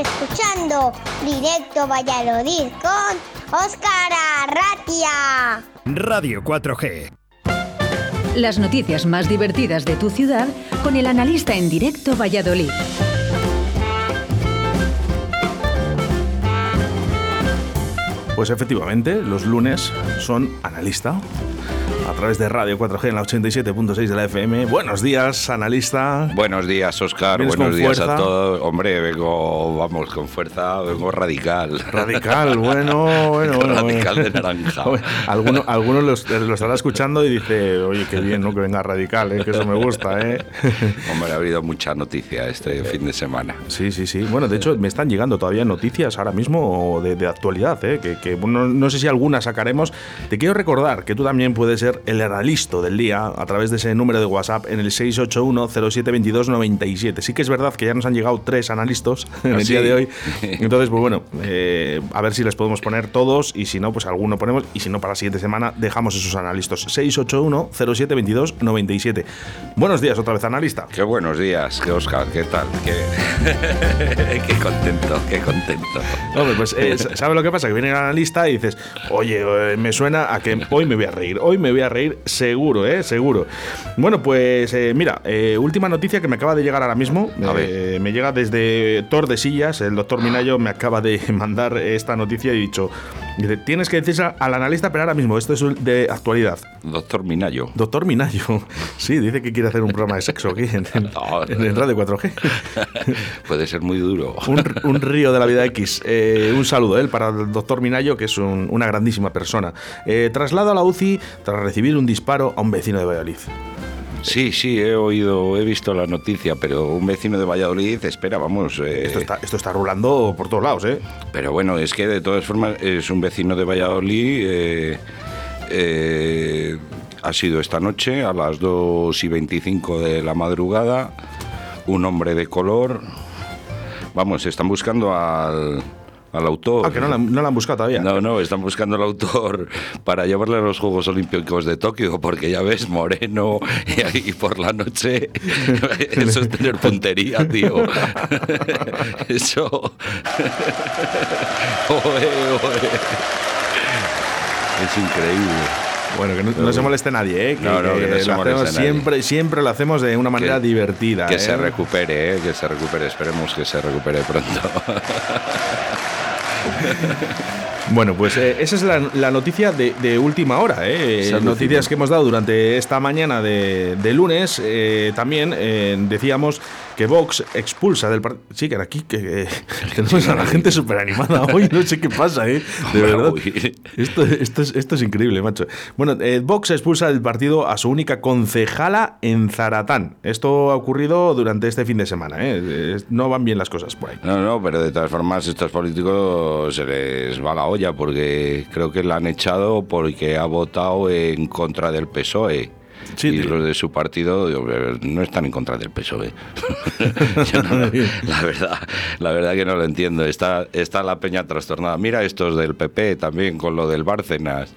escuchando Directo Valladolid con Óscar Arratia. Radio 4G. Las noticias más divertidas de tu ciudad con el analista en directo Valladolid. Pues efectivamente, los lunes son analista a través de Radio 4G en la 87.6 de la FM. Buenos días, analista. Buenos días, Oscar. Buenos días a todos. Hombre, vengo, vamos, con fuerza, vengo radical. Radical, bueno, bueno. radical de naranja. Algunos alguno lo estará escuchando y dice, oye, qué bien, ¿no? Que venga radical, ¿eh? que eso me gusta, ¿eh? Hombre, ha habido mucha noticia este fin de semana. Sí, sí, sí. Bueno, de hecho, me están llegando todavía noticias ahora mismo de, actualidad, ¿eh? Que, que no, no sé si alguna sacaremos. Te quiero recordar que tú también puedes ser el analisto del día a través de ese número de WhatsApp en el 681-0722-97. Sí que es verdad que ya nos han llegado tres analistas en el ¿Ah, día de hoy. Entonces, pues bueno, eh, a ver si les podemos poner todos y si no, pues alguno ponemos y si no, para la siguiente semana dejamos esos analistas. 681-0722-97. Buenos días otra vez, analista. Qué buenos días, qué Oscar, qué tal, qué, qué contento, qué contento. Hombre, pues eh, ¿sabe lo que pasa? Que viene el analista y dices, oye, eh, me suena a que hoy me voy a reír, hoy me voy a reír seguro, ¿eh? Seguro. Bueno, pues eh, mira, eh, última noticia que me acaba de llegar ahora mismo. Eh, me llega desde Tordesillas, el doctor Minayo me acaba de mandar esta noticia y dicho, dice, tienes que decirse al analista, pero ahora mismo, esto es de actualidad. Doctor Minayo. Doctor Minayo. Sí, dice que quiere hacer un programa de sexo aquí en, el Radio 4G. Puede ser muy duro. Un, río de la vida X. un saludo ¿eh? para el doctor Minayo, que es una grandísima persona. traslado a la UCI tras recibir un disparo a un vecino de Valladolid. Sí, sí, he oído, he visto la noticia, pero un vecino de Valladolid, espera, vamos. Eh, esto, está, esto está rulando por todos lados, ¿eh? Pero bueno, es que de todas formas es un vecino de Valladolid. Eh, eh, ha sido esta noche a las 2 y 25 de la madrugada. Un hombre de color. Vamos, están buscando al, al autor. Ah, que no la, no la, han buscado todavía. No, no, están buscando al autor para llevarle a los Juegos Olímpicos de Tokio, porque ya ves, moreno y, por la noche, eso es tener puntería, tío. eso. Es increíble. Bueno, que no, se moleste nadie, ¿eh? Que, no, no, que no se moleste siempre, siempre lo hacemos de una manera divertida. Que ¿eh? se recupere, ¿eh? que se recupere. Esperemos que se recupere pronto. Bueno, pues eh, esa es la, noticia de, última hora. ¿eh? Noticias que hemos dado durante esta mañana de, lunes. Eh, también eh, decíamos que Vox expulsa del partido. Sí, que aquí que, tenemos a la gente súper animada hoy, no sé qué pasa, ¿eh? De verdad. Esto, esto, es, increíble, macho. Bueno, eh, Vox expulsa del partido a su única concejala en Zaratán. Esto ha ocurrido durante este fin de semana, ¿eh? No van bien las cosas por ahí. No, no, pero de todas formas, estos políticos se les va la olla porque creo que la han echado porque ha votado en contra del PSOE y los de su partido no están en contra del PSOE. la verdad, la verdad que no lo entiendo. Está, está la peña trastornada. Mira estos del PP también con lo del Bárcenas,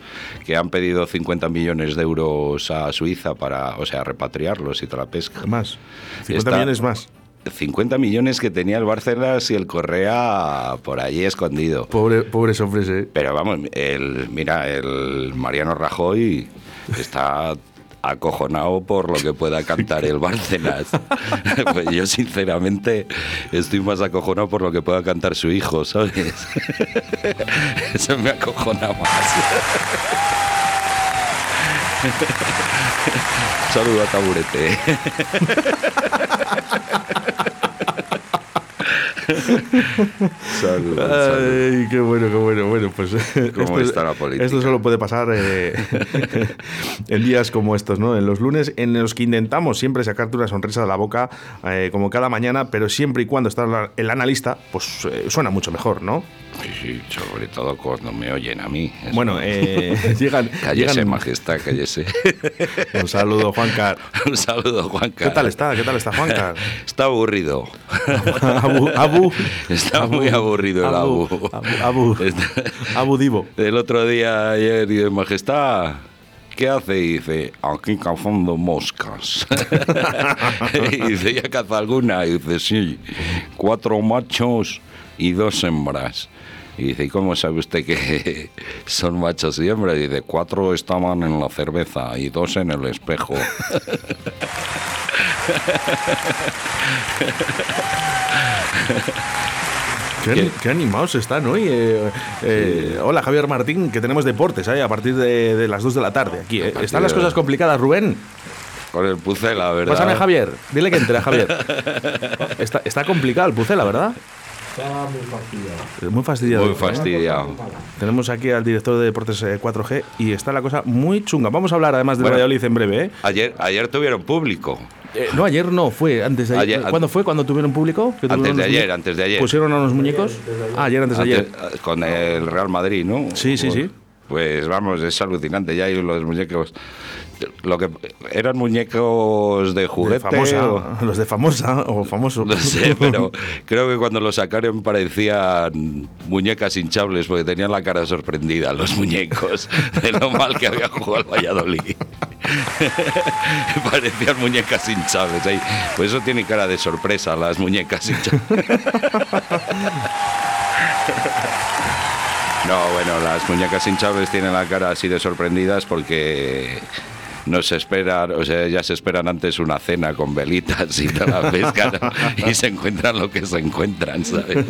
que han pedido 50 millones de euros a Suiza para, o sea, repatriarlos y toda la pesca. Más. 50 millones más. 50 millones que tenía el Bárcenas y el Correa por allí escondido. Pobre, pobres hombres, ¿eh? Pero vamos, el, mira, el Mariano Rajoy está acojonado por lo que pueda cantar el Bárcenas. Pues yo sinceramente estoy más acojonado por lo que pueda cantar su hijo, ¿sabes? Eso me acojona más. Saludo a Taburete. Salud, Ay, qué bueno, qué bueno. Bueno, pues ¿Cómo esto, está la política? Esto solo puede pasar eh, en días como estos, ¿no? En los lunes en los que intentamos siempre sacarte una sonrisa de la boca, eh, como cada mañana, pero siempre y cuando está el analista, pues eh, suena mucho mejor, ¿no? Sí, sí, sobre todo cuando me oyen a mí. Bueno, eh, llegan. Cállese, majestad, cállese. Un saludo, Juancar. Un saludo, Juancar. ¿Qué tal está? ¿Qué tal está, Juancar? Está aburrido. Abu, Abu. Está muy aburrido el Abu. Abu. Abu, Divo. El otro día, ayer, y majestad. ¿qué hace? Y dice, aquí cazando moscas. y dice, ¿ya caza alguna? Y dice, sí, cuatro machos y dos hembras. Y dice, ¿y cómo sabe usted que son machos y hembras? Y dice, cuatro estaban en la cerveza y dos en el espejo. Qué, animados están hoy. Eh, eh, hola, Javier Martín, que tenemos deportes a partir de, las 2 de la tarde. Aquí, eh. ¿Están las cosas complicadas, Rubén? Con el Pucela, ¿verdad? Pásame, Javier. Dile que entre, Javier. está, está complicado el Pucela, ¿verdad? Está muy fastidiado. Muy fastidiado. Muy fastidiado. Tenemos aquí al director de Deportes 4G y está la cosa muy chunga. Vamos a hablar además de bueno, Valladolid en breve. ¿eh? Ayer, ayer tuvieron público. Eh, no, ayer no, fue antes de ayer. ¿Cuándo fue? ¿Cuándo tuvieron público? Antes de ayer, antes de ayer. ¿Pusieron a los muñecos? Ah, ayer, antes de ayer. Eh, con el Real Madrid, ¿no? Sí, sí, sí. Pues vamos, es alucinante. Ya hay los muñecos lo que eran muñecos de juguete. Los de famosa o famoso. No sé, pero creo que cuando los sacaron parecían muñecas hinchables porque tenían la cara sorprendida los muñecos de lo mal que había jugado el Valladolid. parecían muñecas hinchables. Pues eso tiene cara de sorpresa, las muñecas hinchables. No, bueno, las muñecas hinchables tienen la cara así de sorprendidas porque no se esperan, o sea, ya se esperan antes una cena con velitas y toda la pesca, y se encuentran lo que se encuentran, ¿sabes?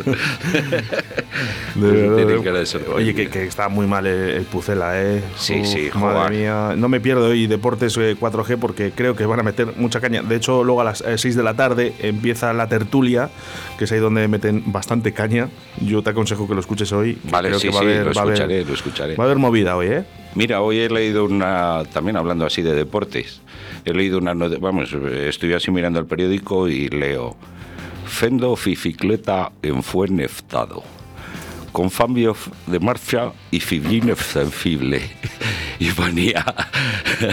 Oye, que, está muy mal el, Pucela, ¿eh? Sí, sí, Madre mía, no me pierdo hoy Deportes 4G eh, porque creo que van a meter mucha caña. De hecho, luego a las 6 eh, de la tarde empieza la tertulia, que es ahí donde meten bastante caña. Yo te aconsejo que lo escuches hoy. Vale, sí, sí, lo escucharé, lo escucharé. Va a haber movida hoy, ¿eh? Mira, hoy he leído una, también hablando así de deportes, he leído una, vamos, estoy así mirando el periódico y leo, Fendo Fificleta en fue neftado, con cambio de marcha y fibrina sensible. Y ponía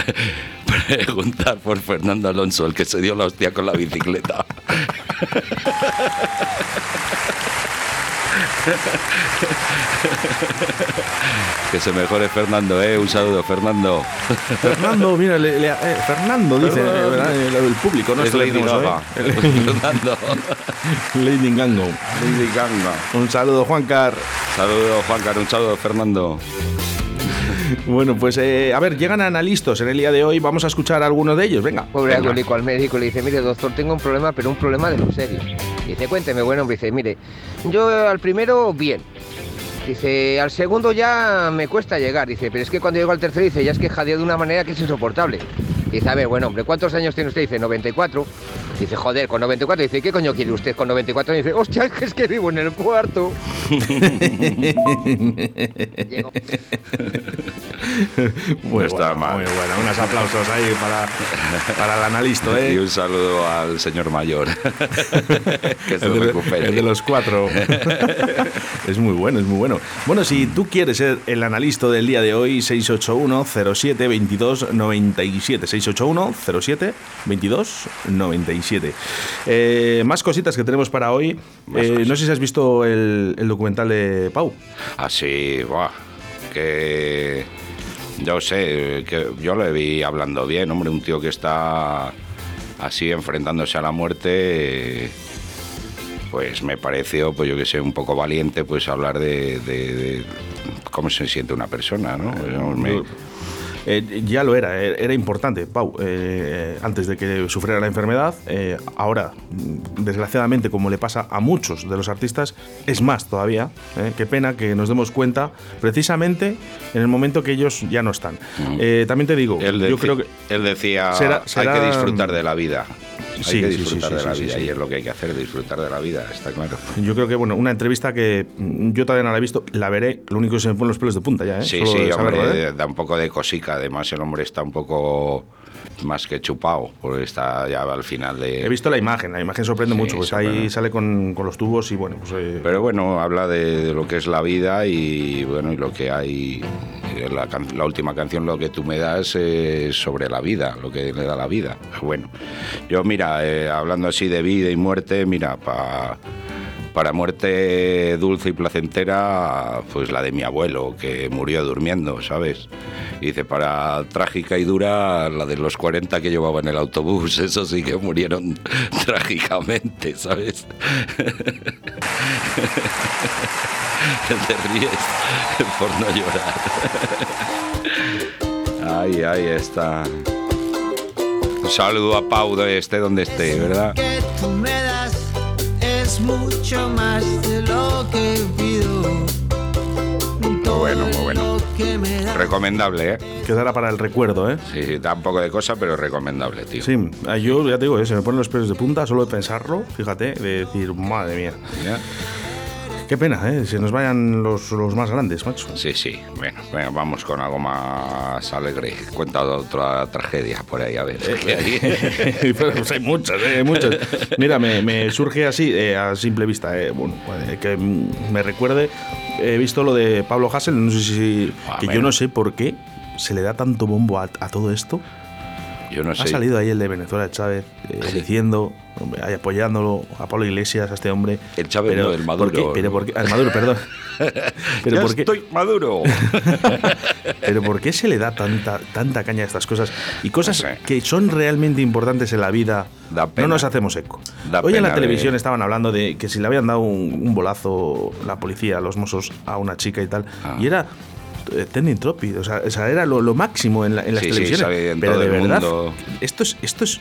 preguntar por Fernando Alonso, el que se dio la hostia con la bicicleta. que se mejore Fernando, ¿eh? Un saludo, Fernando. Fernando, mira, eh, Fernando dice eh, el público, ¿no? Es Lady Gaga. Fernando. Lady Gango. Lady Ganga. Un saludo, Juancar. Saludo, Juancar. Un saludo, Fernando. Bueno, pues eh, a ver, llegan analistas en el día de hoy. Vamos a escuchar a alguno de ellos. Venga. Pobre alcohólico al médico le dice: Mire, doctor, tengo un problema, pero un problema de lo serio. Dice: Cuénteme, bueno, dice: Mire, yo al primero, bien. Dice, al segundo ya me cuesta llegar. Dice, pero es que cuando llego al tercero, dice, ya es que jadeo de una manera que es insoportable. Dice, a ver, bueno, hombre, ¿cuántos años tiene usted? Dice, 94. Dice, joder, con 94. Dice, ¿qué coño quiere usted con 94? Dice, hostia, es que vivo en el cuarto. muy está mal. Muy bueno. Unos aplausos ahí para, para el analista. ¿eh? Y un saludo al señor mayor. que se el, de, recupere. el de los cuatro. es muy bueno, es muy bueno. Bueno, si tú quieres ser el analista del día de hoy, 681 07 22 97. 681 07 22 97. Eh, más cositas que tenemos para hoy. Eh, no sé si has visto el, documental de Pau. Ah, sí, que yo sé, que yo le vi hablando bien, hombre, un tío que está así enfrentándose a la muerte, pues me pareció, pues yo que sé, un poco valiente, pues hablar de, cómo se siente una persona, ¿no? Eh, ya lo era, eh, era importante, Pau, eh, antes de que sufriera la enfermedad. ahora, desgraciadamente, como le pasa a muchos de los artistas, es más todavía. qué pena que nos demos cuenta precisamente en el momento que ellos ya no están. también te digo, yo creo que. Él decía, hay que disfrutar de la vida. Hay que disfrutar de la vida y es lo que hay que hacer, disfrutar de la vida, está claro. Yo creo que, bueno, una entrevista que yo todavía no la he visto, la veré, lo único que se me ponen los pelos de punta ya, ¿eh? Sí, sí, hombre, da un poco de cosica, además el hombre está un poco más que chupado, porque está ya al final de... He visto la imagen, la imagen sorprende mucho, pues ahí sale con, con, los tubos y bueno, pues... Eh, Pero bueno, habla de, lo que es la vida y bueno, y lo que hay... La, la, última canción, Lo que tú me das, es sobre la vida, lo que le da la vida. Bueno, yo mira, eh, hablando así de vida y muerte, mira, para para muerte dulce y placentera, pues la de mi abuelo, que murió durmiendo, ¿sabes? Dice, para trágica y dura, la de los 40 que llevaba en el autobús, eso sí que murieron trágicamente, ¿sabes? Te ríes por no llorar. Ay, ay, está. Un saludo a Pau de este donde esté, ¿verdad? que tú me das es mucho más de lo que pido. Recomendable, ¿eh? Quedará para el recuerdo, ¿eh? Sí, sí, da un poco de cosa, pero recomendable, tío. Sí, yo ya te digo, ¿eh? se me ponen los pelos de punta solo de pensarlo, fíjate, de decir, madre mía. ¿Ya? Qué pena, ¿eh? Se nos vayan los, los más grandes, macho. Sí, sí. Bueno, venga, vamos con algo más alegre. Cuenta otra tragedia por ahí, a ver. Pero, pues hay muchas, ¿eh? hay muchas. Mira, me, me surge así, eh, a simple vista, eh, bueno, eh, que me recuerde, he visto lo de Pablo Hassel, no sé si... Ah, que yo bueno. no sé por qué se le da tanto bombo a, a todo esto. Yo no Ha sé. salido ahí el de Venezuela, Chávez, eh, diciendo, hombre, ahí apoyándolo a Pablo Iglesias, a este hombre. El Chávez no, el Maduro. ¿por qué? Pero por qué- al Maduro, perdón. Pero Ya por qué, estoy maduro. pero ¿por qué se le da tanta, tanta caña a estas cosas? Y cosas No sé. que son realmente importantes en la vida, Da no nos hacemos eco. Da Hoy en la televisión de- estaban hablando de que si le habían dado un, un bolazo la policía, los mozos, a una chica y tal. Ah. Y era trending topic, o sea, o sea, era lo, lo máximo en, la- en las Sí, televisiones. en Pero de verdad, mundo. ¿esto es, ¿esto es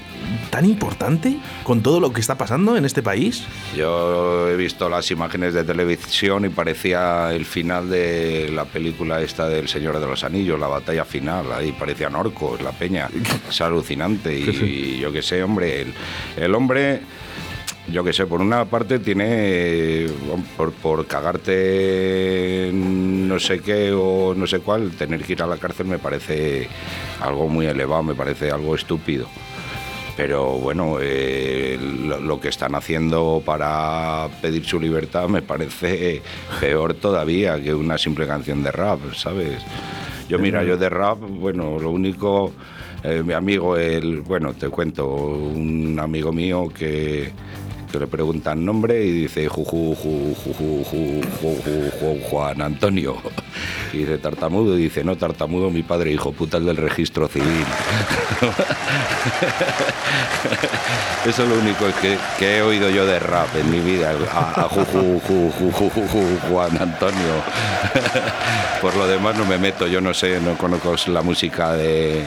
tan importante con todo lo que está pasando en este país? Yo he visto las imágenes de televisión y parecía el final de la película esta del Señor de los Anillos, la batalla final. Ahí parecían orcos, la peña. Es alucinante. Y, yo qué sé, hombre, el, el hombre, yo qué sé, por una parte tiene, eh, por, por cagarte en no sé qué o no sé cuál, tener que ir a la cárcel me parece algo muy elevado, me parece algo estúpido. Pero bueno, eh, lo, lo que están haciendo para pedir su libertad me parece peor todavía que una simple canción de rap, ¿sabes? Yo mira, yo de rap, bueno, lo único, eh, mi amigo, el, bueno, te cuento, un amigo mío que, Exacto, le preguntan nombre y dice juju, ju, ju, ju, Juan Antonio. Y dice tartamudo y dice, no, tartamudo, mi padre, hijo puta, el del registro civil. Eso es lo único que, que, he oído yo de rap en mi vida, a, a juju, Juan Antonio. Por lo demás no me meto, yo no sé, no conozco la música de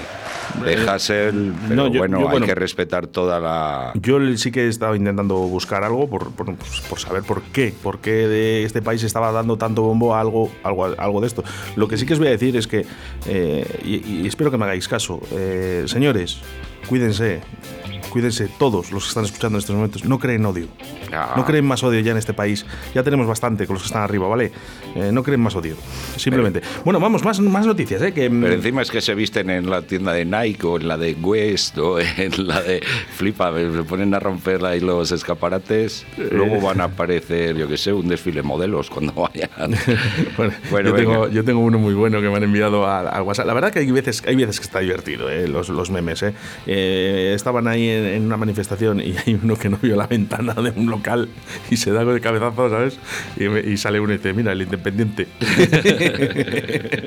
de Hassel, pero no, yo- bueno, yo, hay que respetar toda la... Yo sí que he estado intentando buscar algo por, por, pues, por saber por qué, por qué de este país estaba dando tanto bombo a algo, algo, algo de esto. Lo que sí que os voy a decir es que, eh, y, y espero que me hagáis caso, eh, señores, cuídense, cuídense todos los que están escuchando en estos momentos, no creen odio. Ah. No creen más odio ya en este país. Ya tenemos bastante con los que están arriba, ¿vale? Eh, no creen más odio. Simplemente. bueno, vamos, más, más noticias, ¿eh? Que, mm, Pero encima es que se visten en la tienda de Nike o en la de West o en la de Flipa, se ponen a romper ahí los escaparates, luego van a aparecer, yo qué sé, un desfile modelos cuando vayan. Bueno, Bueno, yo, tengo, yo tengo uno muy bueno que me han enviado al, al WhatsApp. La verdad que hay veces, hay veces que está divertido, eh, los, los memes. eh. Eh, estaban ahí en, en una manifestación y hay uno que no vio la ventana de un local y se da con el cabezazo, ¿sabes? Y, me- y sale uno y dice, mira, el independiente.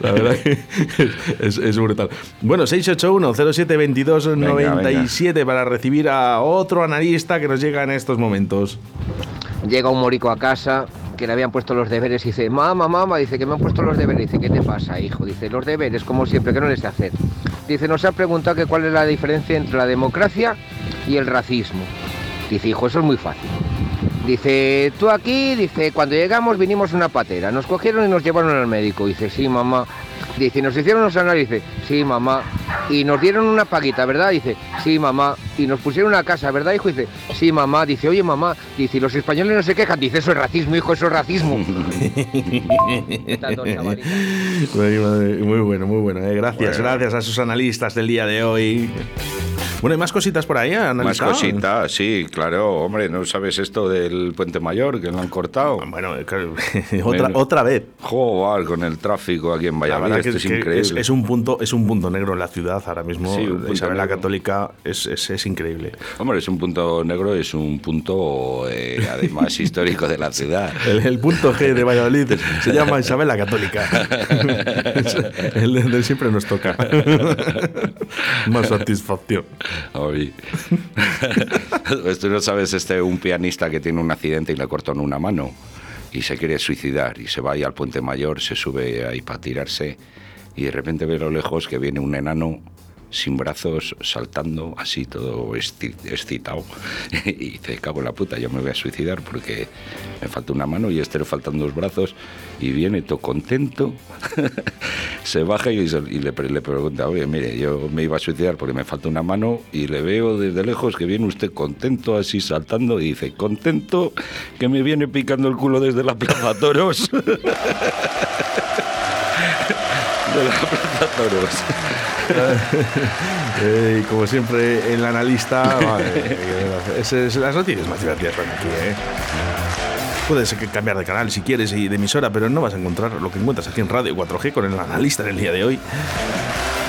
La verdad que es, es brutal. Bueno, 681-0722-97 para recibir a otro analista que nos llega en estos momentos. Llega un morico a casa que le habían puesto los deberes y dice, mamá, mamá, dice que me han puesto los deberes. Dice, ¿qué te pasa, hijo? Dice, los deberes, como siempre, que no les hacer. Dice, nos ha preguntado cuál es la diferencia entre la democracia y el racismo. Dice, hijo, eso es muy fácil. Dice, tú aquí, dice, cuando llegamos vinimos una patera, nos cogieron y nos llevaron al médico. Dice, sí, mamá. Dice, nos hicieron unos análisis. Sí, mamá. Y nos dieron una paguita, ¿verdad? Dice, sí, mamá. Y nos pusieron una casa, ¿verdad, hijo? Dice, sí, mamá. Dice, oye, mamá. Dice, los españoles no se quejan. Dice, eso es racismo, hijo, eso es racismo. Muy, bueno, muy bueno. eh. Gracias, Bueno. gracias a esos analistas del día de hoy. Bueno, hay más cositas por ahí, ¿eh? Más cositas, sí, claro. Hombre, ¿no sabes esto del Puente Mayor que lo han cortado? Bueno, otra, otra vez. Joder, con el tráfico aquí en Valladolid, esto es, increíble. Es, un punto, es un punto negro en la ciudad ahora mismo. Sí, Isabel la Católica es, es, increíble. Hombre, es un punto negro, es un punto eh, además histórico de la ciudad. El, punto G de Valladolid se llama Isabel la Católica. el de siempre nos toca. Más satisfacción. Pues tú no sabes, este, un pianista que tiene un accidente y le cortan una mano y se quiere suicidar y se va ahí al puente mayor, se sube ahí para tirarse y de repente ve a lo lejos que viene un enano sin brazos, saltando, así todo excitado. y dice, cago en la puta, yo me voy a suicidar porque me falta una mano y este le faltan dos brazos. Y viene todo contento, se baja y, le, pregunta, oye, mire, yo me iba a suicidar porque me falta una mano y le veo desde lejos que viene usted contento, así saltando, y dice, contento que me viene picando el culo desde la plaza toros. de la plaza toros. Eh, como siempre, el analista. es, las noticias más divertidas van aquí, ¿eh? Puedes cambiar de canal si quieres y de emisora, pero no vas a encontrar lo que encuentras aquí en Radio 4G con el analista en el día de hoy.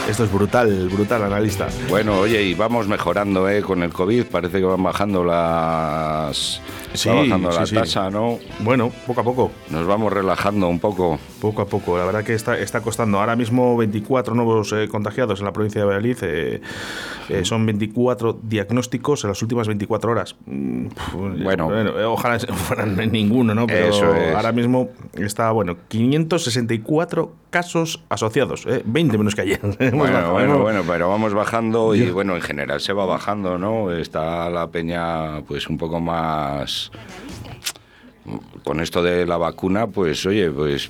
Esto es brutal, brutal analista. Bueno, oye, y vamos mejorando ¿eh? con el COVID, parece que van bajando las sí, bajando la tasa, ¿no? Bueno, poco a poco. Nos vamos relajando un poco. Poco a poco. La verdad que está, está costando. Ahora mismo 24 nuevos eh, contagiados en la provincia de Valladolid. Eh, eh, son 24 diagnósticos en las últimas 24 horas. Mm, bueno, ojalá fueran ninguno, ¿no? Pero ahora mismo está, bueno, 564 casos asociados. 20 menos que ayer. bueno, bueno, bueno, pero vamos bajando y bueno, en general se va bajando, ¿no? Está la peña pues un poco más con esto de la vacuna, pues oye, pues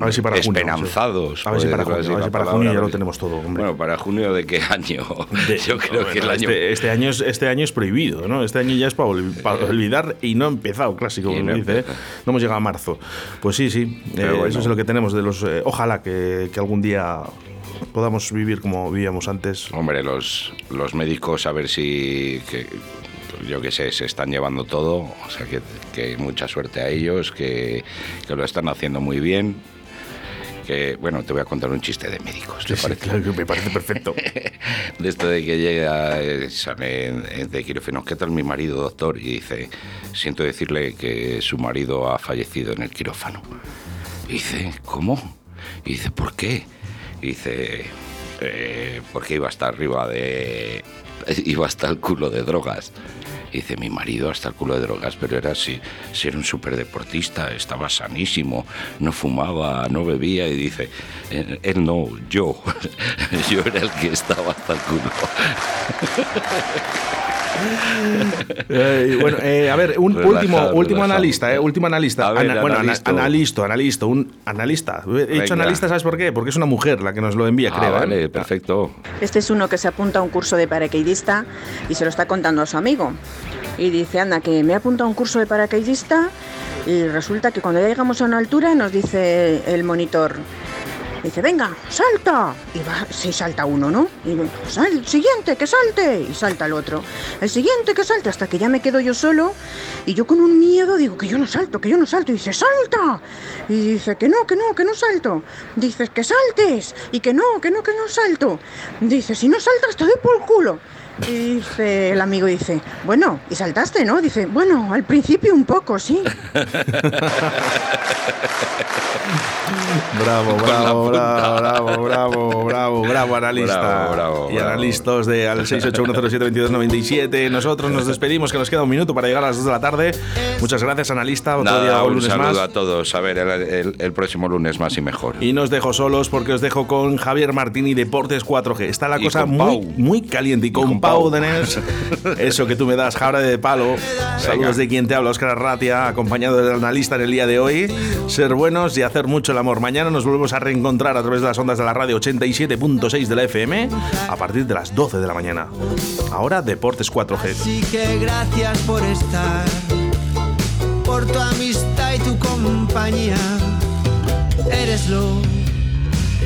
a ver si para esperanzados. A ver si para junio, para junio ya lo tenemos todo. Bueno, para junio de qué año? Yo creo que el año este, este, año es este año es prohibido, ¿no? Este año ya es para, olvidar y no ha empezado clásico, no, dice, ¿eh? no hemos llegado a marzo. Pues sí, sí, eh, eso es lo que tenemos de los eh, ojalá que, que algún día podamos vivir como vivíamos antes. Hombre, los, los médicos a ver si yo qué sé, se están llevando todo, o sea que, mucha suerte a ellos, que, que, lo están haciendo muy bien. Que, bueno, te voy a contar un chiste de médicos. ¿te parece? Claro, me parece perfecto. de esto de que llega, eh, sale de quirófano, ¿qué tal mi marido, doctor? Y dice, siento decirle que su marido ha fallecido en el quirófano. Y dice, ¿cómo? Y dice, ¿por qué? Dice, eh, porque iba hasta arriba de... iba hasta el culo de drogas dice, mi marido hasta el culo de drogas, pero era así, si era un deportista estaba sanísimo, no fumaba, no bebía, y dice, él no, yo, yo era el que estaba hasta el culo. Eh, bueno, eh, a ver, un último, último analista, último analista. bueno, analista, analista, un analista. He dicho analista, ¿sabes por qué? Porque es una mujer la que nos lo envía, ah, creo. Vale, perfecto. Este es uno que se apunta a un curso de paracaidista y se lo está contando a su amigo y dice, anda, que me ha apuntado a un curso de paracaidista y resulta que cuando ya llegamos a una altura nos dice el monitor, dice, venga, salta. Y va, sí salta uno, ¿no? Y el siguiente, que salte. Y salta el otro. El siguiente, que salte. Hasta que ya me quedo yo solo. Y yo con un miedo digo, que yo no salto, que yo no salto. Y dice, salta. Y dice, que no, que no, que no salto. Dices, que saltes. Y que no, que no, que no salto. Dice, si no saltas te doy por el culo. Y dice el amigo dice, bueno, y saltaste, ¿no? Dice, bueno, al principio un poco, sí. bravo, bravo, bravo, bravo, bravo, bravo, bravo, analista. Bravo, y analistas de al 681072297. Nosotros nos despedimos, que nos queda un minuto para llegar a las 2 de la tarde. Muchas gracias, analista. Otro día, un, lunes saludo a todos. A ver, el, próximo lunes más y mejor. Y nos dejo solos porque os dejo con Javier Martini, Deportes 4G. Está la cosa muy, muy caliente y con Pau Denés. Eso que tú me das, jabra de palo. Saludos de quien te habla, Oscar Arratia, acompañado del analista en el día de hoy. Ser buenos y hacer mucho el amor. Mañana nos volvemos a reencontrar a través de las ondas de la radio 87.6 de la FM a partir de las 12 de la mañana. Ahora Deportes 4G. Así que gracias por estar, por tu amistad y tu compañía. Eres lo,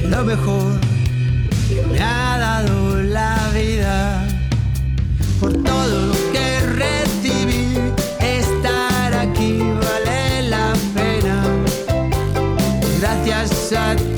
lo mejor que me ha dado la vida. gracias a ti sad.